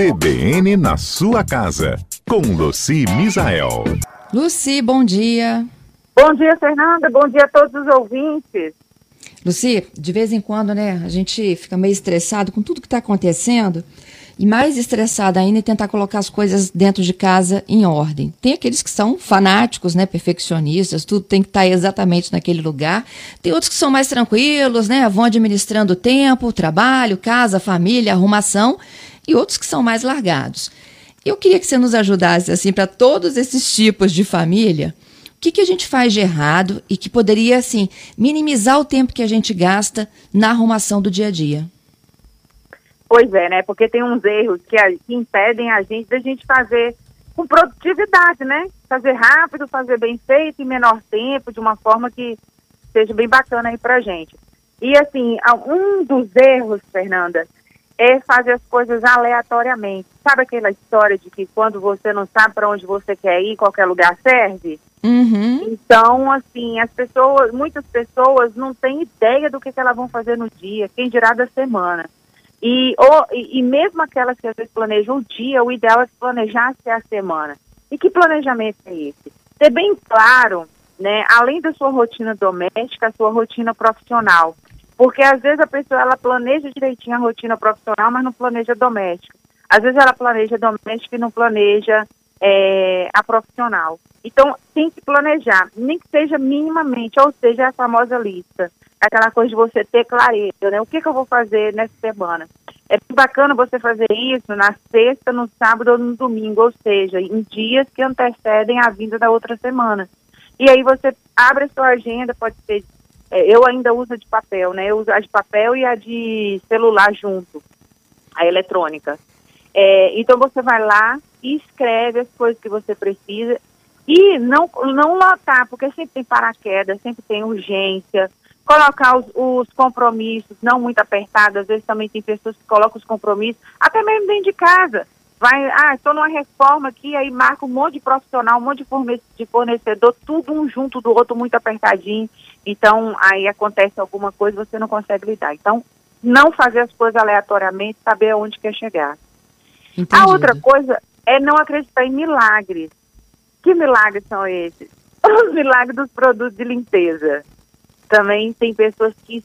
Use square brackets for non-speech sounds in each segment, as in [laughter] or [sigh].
CBN na sua casa, com Luci Misael. Luci, bom dia. Bom dia, Fernanda. Bom dia a todos os ouvintes. Luci, de vez em quando, né, a gente fica meio estressado com tudo que está acontecendo e mais estressada ainda em tentar colocar as coisas dentro de casa em ordem. Tem aqueles que são fanáticos, né, perfeccionistas, tudo tem que estar tá exatamente naquele lugar. Tem outros que são mais tranquilos, né, vão administrando o tempo, trabalho, casa, família, arrumação, e outros que são mais largados. Eu queria que você nos ajudasse assim para todos esses tipos de família. O que, que a gente faz de errado e que poderia assim minimizar o tempo que a gente gasta na arrumação do dia a dia? Pois é, né? Porque tem uns erros que, a, que impedem a gente da gente fazer com produtividade, né? Fazer rápido, fazer bem feito, em menor tempo, de uma forma que seja bem bacana aí pra gente. E assim, um dos erros, Fernanda, é fazer as coisas aleatoriamente. Sabe aquela história de que quando você não sabe para onde você quer ir, qualquer lugar serve? Uhum. Então, assim, as pessoas, muitas pessoas não têm ideia do que, que elas vão fazer no dia, quem dirá da semana. E, ou, e, mesmo aquelas que às vezes planejam o dia, o ideal é planejar a semana. E que planejamento é esse? Ter bem claro, né, além da sua rotina doméstica, a sua rotina profissional. Porque às vezes a pessoa ela planeja direitinho a rotina profissional, mas não planeja doméstica. Às vezes ela planeja doméstica e não planeja é, a profissional. Então tem que planejar, nem que seja minimamente, ou seja, a famosa lista aquela coisa de você ter clareza, né? O que, que eu vou fazer nessa semana? É bacana você fazer isso na sexta, no sábado ou no domingo, ou seja, em dias que antecedem a vinda da outra semana. E aí você abre a sua agenda, pode ser. É, eu ainda uso de papel, né? Eu uso a de papel e a de celular junto, a eletrônica. É, então você vai lá e escreve as coisas que você precisa e não, não lotar, porque sempre tem paraquedas, sempre tem urgência, colocar os, os, compromissos não muito apertados, às vezes também tem pessoas que colocam os compromissos, até mesmo dentro de casa. Vai, ah, estou numa reforma aqui, aí marca um monte de profissional, um monte de fornecedor, tudo um junto do outro, muito apertadinho. Então, aí acontece alguma coisa, você não consegue lidar. Então, não fazer as coisas aleatoriamente, saber aonde quer chegar. Entendido. A outra coisa é não acreditar em milagres. Que milagres são esses? [laughs] Os milagres dos produtos de limpeza também tem pessoas que,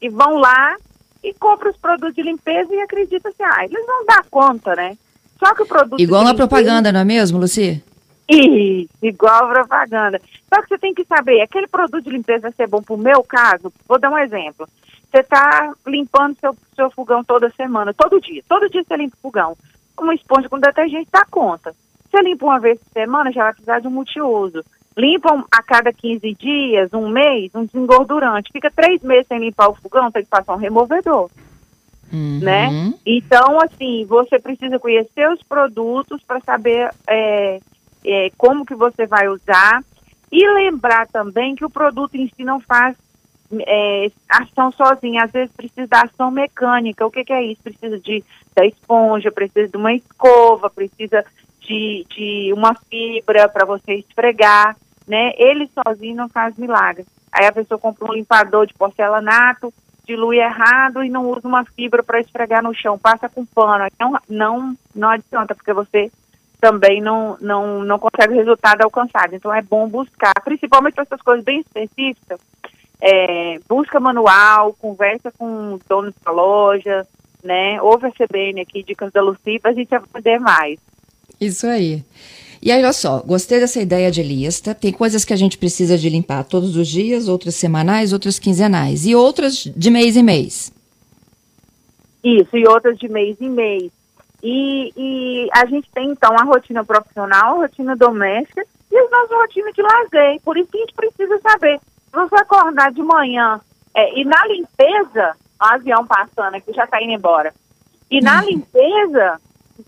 que vão lá e compram os produtos de limpeza e acreditam assim, ah, eles vão dar conta, né? Só que o produto. Igual na propaganda, não é mesmo, Luci? Isso, igual a propaganda. Só que você tem que saber, aquele produto de limpeza vai ser bom para o meu caso? Vou dar um exemplo. Você está limpando seu, seu fogão toda semana, todo dia. Todo dia você limpa o fogão. Uma esponja com detergente dá conta. Você limpa uma vez por semana, já vai precisar de um multiuso limpam a cada 15 dias, um mês, um desengordurante. Fica três meses sem limpar o fogão, tem que passar um removedor. Uhum. Né? Então, assim, você precisa conhecer os produtos para saber é, é, como que você vai usar e lembrar também que o produto em si não faz é, ação sozinha, às vezes precisa da ação mecânica. O que, que é isso? Precisa de da esponja, precisa de uma escova, precisa de, de uma fibra para você esfregar, né? Ele sozinho não faz milagre. Aí a pessoa compra um limpador de porcelanato, dilui errado e não usa uma fibra para esfregar no chão, passa com pano. Não, não, não adianta, porque você também não, não, não consegue o resultado alcançado. Então é bom buscar, principalmente para essas coisas bem específicas, é, busca manual, conversa com donos da loja, né? Ouve a CBN aqui, dicas da Lucy, para a gente aprender mais. Isso aí. E aí, olha só, gostei dessa ideia de lista. Tem coisas que a gente precisa de limpar todos os dias, outras semanais, outras quinzenais. E outras de mês em mês. Isso, e outras de mês em mês. E, e a gente tem, então, a rotina profissional, a rotina doméstica e a nossa rotina de lazer. Por isso que a gente precisa saber. Se você acordar de manhã é, e na limpeza, o avião passando aqui já está indo embora. E na uhum. limpeza,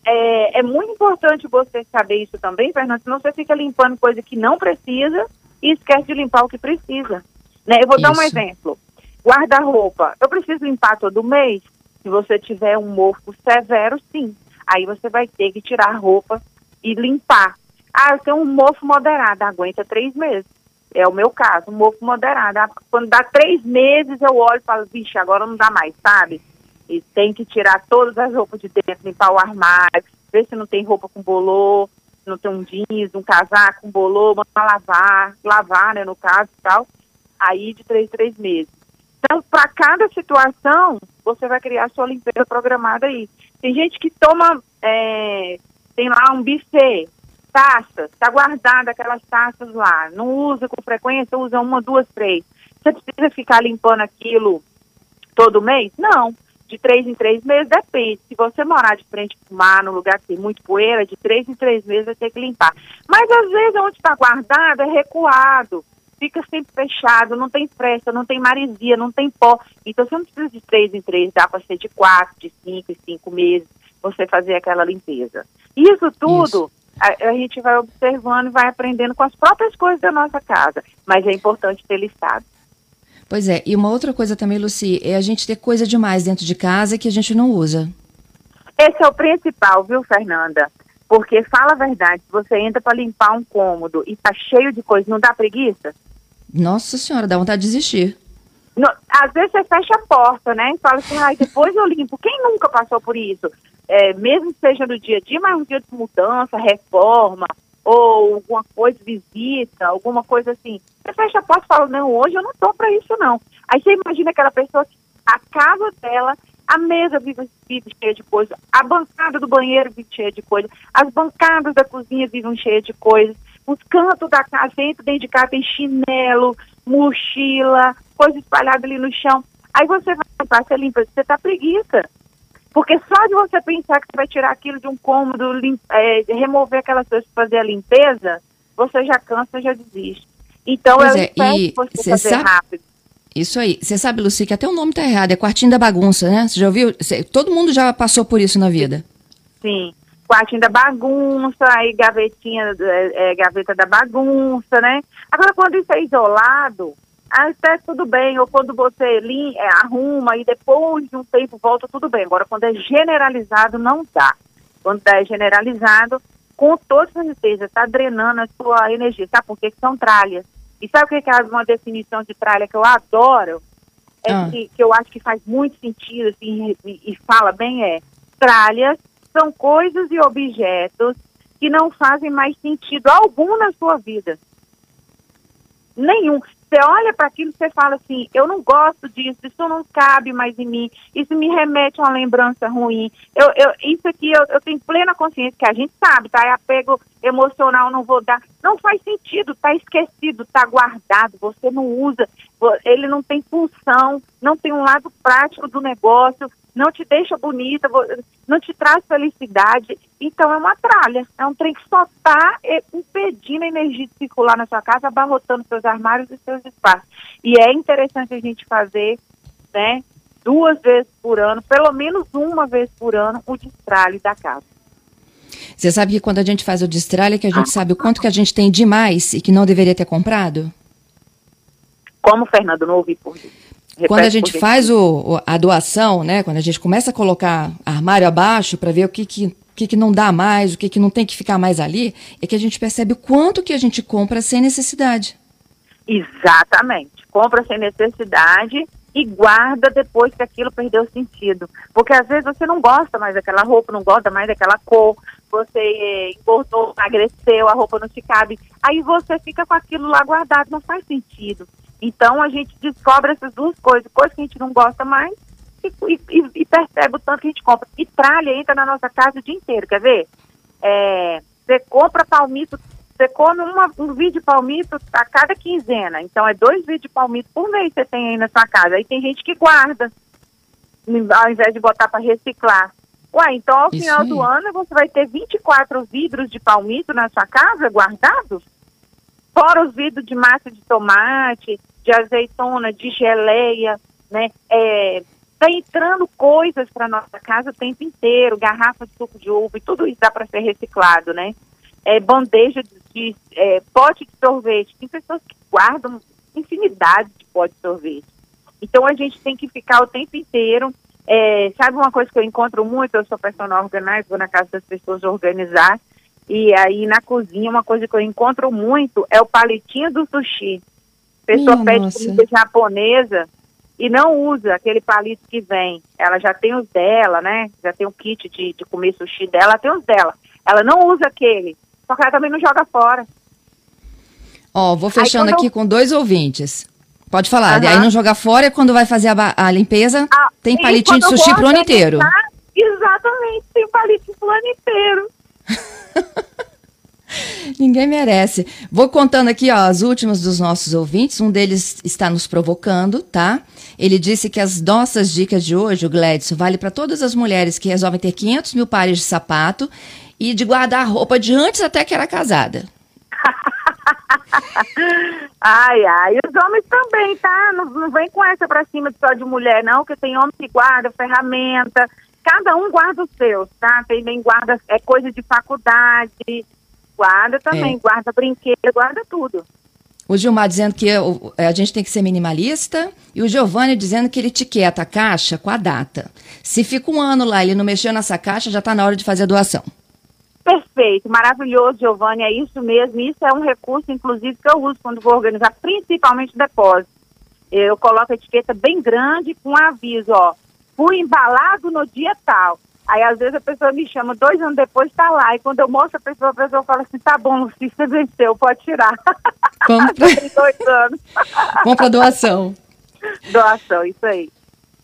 é, é, muito importante você saber isso também, Fernando, senão você fica limpando coisa que não precisa e esquece de limpar o que precisa. Né? Eu vou isso. dar um exemplo. Guarda-roupa. Eu preciso limpar todo mês? Se você tiver um mofo severo, sim. Aí você vai ter que tirar a roupa e limpar. Ah, eu tenho um mofo moderado, aguenta três meses. É o meu caso, um mofo moderado. Ah, quando dá três meses, eu olho e falo, vixe, agora não dá mais, sabe? E tem que tirar todas as roupas de dentro, limpar o armário, ver se não tem roupa com bolô, não tem um jeans, um casaco, um bolô, mandar lavar, lavar, né, no caso e tal, aí de três, três meses. Então, para cada situação, você vai criar sua limpeza programada aí. Tem gente que toma, é, tem lá um buffet, taças, está guardada aquelas taças lá, não usa com frequência, usa uma, duas, três. Você precisa ficar limpando aquilo todo mês? Não. De três em três meses depende. Se você morar de frente para o mar, num lugar que tem muito poeira, de três em três meses vai ter que limpar. Mas às vezes onde está guardado é recuado, fica sempre fechado, não tem fresta, não tem maresia, não tem pó. Então você não precisa de três em três, dá para ser de quatro, de cinco e cinco meses, você fazer aquela limpeza. Isso tudo. Isso a, a, gente vai observando e vai aprendendo com as próprias coisas da nossa casa. Mas é importante ter listado. Pois é, e uma outra coisa também, Luci, é a gente ter coisa demais dentro de casa que a gente não usa. Esse é o principal, viu, Fernanda? Porque fala a verdade, você entra para limpar um cômodo e tá cheio de coisa, não dá preguiça? Nossa senhora, dá vontade de desistir. No, às vezes você fecha a porta, né? E fala assim, ai, depois eu limpo. Quem nunca passou por isso? É, mesmo que seja no dia a dia, mas um dia de mudança, reforma, ou alguma coisa, visita, alguma coisa assim. Você fecha a porta e fala, não, hoje eu não estou para isso não. Aí você imagina aquela pessoa que a casa dela, a mesa vive, vive cheia de coisa, a bancada do banheiro vive cheia de coisa, as bancadas da cozinha vivem cheias de coisas, os cantos da casa, dentro, dentro de casa tem chinelo, mochila, coisa espalhada ali no chão. Aí você vai limpar, você limpa, você tá preguiça. Porque só de você pensar que você vai tirar aquilo de um cômodo, é, remover aquelas coisas para fazer a limpeza, você já cansa, já desiste. Então pois eu é, espero que você fazer sabe, rápido. Isso aí. Você sabe, Luci, que até o nome tá errado, é quartinho da bagunça, né? Você já ouviu? Cê, todo mundo já passou por isso na vida. Sim. Quartinho da bagunça, aí gavetinha, é, é, gaveta da bagunça, né? Agora, quando isso é isolado, até tudo bem, ou quando você lim, é, arruma e depois de um tempo volta, tudo bem. Agora, quando é generalizado, não dá. Quando é generalizado, com toda certeza, está drenando a sua energia. Sabe por quê? Que são tralhas. E sabe o que é uma definição de tralha que eu adoro? É ah. que, que, eu acho que faz muito sentido assim, e, e fala bem é tralhas são coisas e objetos que não fazem mais sentido algum na sua vida. Nenhum. Você olha para aquilo e você fala assim, eu não gosto disso, isso não cabe mais em mim, isso me remete a uma lembrança ruim. Eu, eu, isso aqui eu, eu tenho plena consciência que a gente sabe, tá? É apego emocional, não vou dar. Não faz sentido, tá esquecido, tá guardado, você não usa, ele não tem função, não tem um lado prático do negócio, não te deixa bonita, não te traz felicidade. Então é uma tralha, é um trem que só está é, impedindo a energia de circular na sua casa, abarrotando seus armários e seus espaços. E é interessante a gente fazer, né, duas vezes por ano, pelo menos uma vez por ano, o destralhe da casa. Você sabe que quando a gente faz o destralhe, que a gente sabe o quanto que a gente tem demais e que não deveria ter comprado? Como, Fernando, não ouvi por isso. Quando a gente faz o, a doação, né, quando a gente começa a colocar armário abaixo para ver o que, que, que, que não dá mais, o que, que não tem que ficar mais ali, é que a gente percebe o quanto que a gente compra sem necessidade. Exatamente. Compra sem necessidade e guarda depois que aquilo perdeu sentido. Porque às vezes você não gosta mais daquela roupa, não gosta mais daquela cor, você engordou, emagreceu, a roupa não te cabe. Aí você fica com aquilo lá guardado, não faz sentido. Então a gente descobre essas duas coisas, coisas que a gente não gosta mais e, e, e, percebe o tanto que a gente compra. E tralha entra na nossa casa o dia inteiro, quer ver? É, você compra palmito, você come uma, um vídeo de palmito a cada quinzena. Então é dois vídeos de palmito por mês que você tem aí na sua casa. Aí tem gente que guarda, ao invés de botar para reciclar. Ué, então ao Isso final aí. do ano você vai ter 24 vidros de palmito na sua casa guardados? Fora os vidros de massa de tomate, de azeitona, de geleia, né? É, tá entrando coisas para nossa casa o tempo inteiro, garrafa de suco de uva e tudo isso dá para ser reciclado, né? É, bandeja de, de é, pote de sorvete. Tem pessoas que guardam infinidade de pote de sorvete. Então a gente tem que ficar o tempo inteiro. É, sabe uma coisa que eu encontro muito? Eu sou personal organizer, vou na casa das pessoas organizar. E aí na cozinha, uma coisa que eu encontro muito é o palitinho do sushi. A pessoa Ih, pede nossa. comida japonesa, e não usa aquele palito que vem. Ela já tem os dela, né? Já tem o kit de, de comer sushi dela, ela tem os dela. Ela não usa aquele, só que ela também não joga fora. Ó, vou fechando Aí, aqui eu- com dois ouvintes. Pode falar. Aham. Aí não joga fora e quando vai fazer a, a limpeza, Ah, tem palitinho de sushi pro ano inteiro. Exatamente, tem palito pro ano inteiro. [laughs] Ninguém merece. Vou contando aqui, ó, as últimas dos nossos ouvintes. Um deles está nos provocando, tá? Ele disse que as nossas dicas de hoje, o Gladson, vale para todas as mulheres que resolvem ter 500 mil pares de sapato e de guardar roupa de antes até que era casada. [laughs] Ai, ai, os homens também, tá? Não, não vem com essa pra cima só de mulher, não, que tem homem que guarda ferramenta, cada um guarda os seus, tá? Tem nem guarda, é coisa de faculdade, guarda também, É. guarda brinquedo, guarda tudo. O Gilmar dizendo que o- a gente tem que ser minimalista e o Giovanni dizendo que ele etiqueta a caixa com a data. Se fica um ano lá e ele não mexeu nessa caixa, já está na hora de fazer a doação. Perfeito, maravilhoso, Giovanni, é isso mesmo. Isso é um recurso, inclusive, que eu uso quando vou organizar, principalmente depósito. Eu coloco a etiqueta bem grande com aviso, ó, fui embalado no dia tal. Aí, às vezes, a pessoa me chama, dois anos depois está lá. E quando eu mostro a pessoa, a pessoa fala assim, tá bom, Luci, você venceu, pode tirar. [laughs] Vamos para [laughs] Tem dois anos. vamos a doação. [laughs] Doação, isso aí.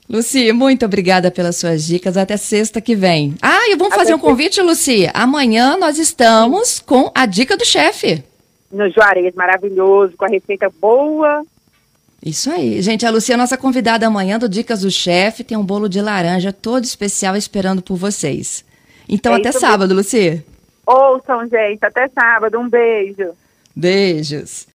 Luci, muito obrigada pelas suas dicas. Até sexta que vem. Ah, e vamos Até fazer um convite, Luci. Amanhã nós estamos com a dica do chefe. No Juarez, maravilhoso, com a receita boa. Isso aí. Gente, a Luci é nossa convidada amanhã do Dicas do Chefe. Tem um bolo de laranja todo especial esperando por vocês. Então, É até sábado, Luci. Ouçam, gente, até sábado. Um beijo. Beijos.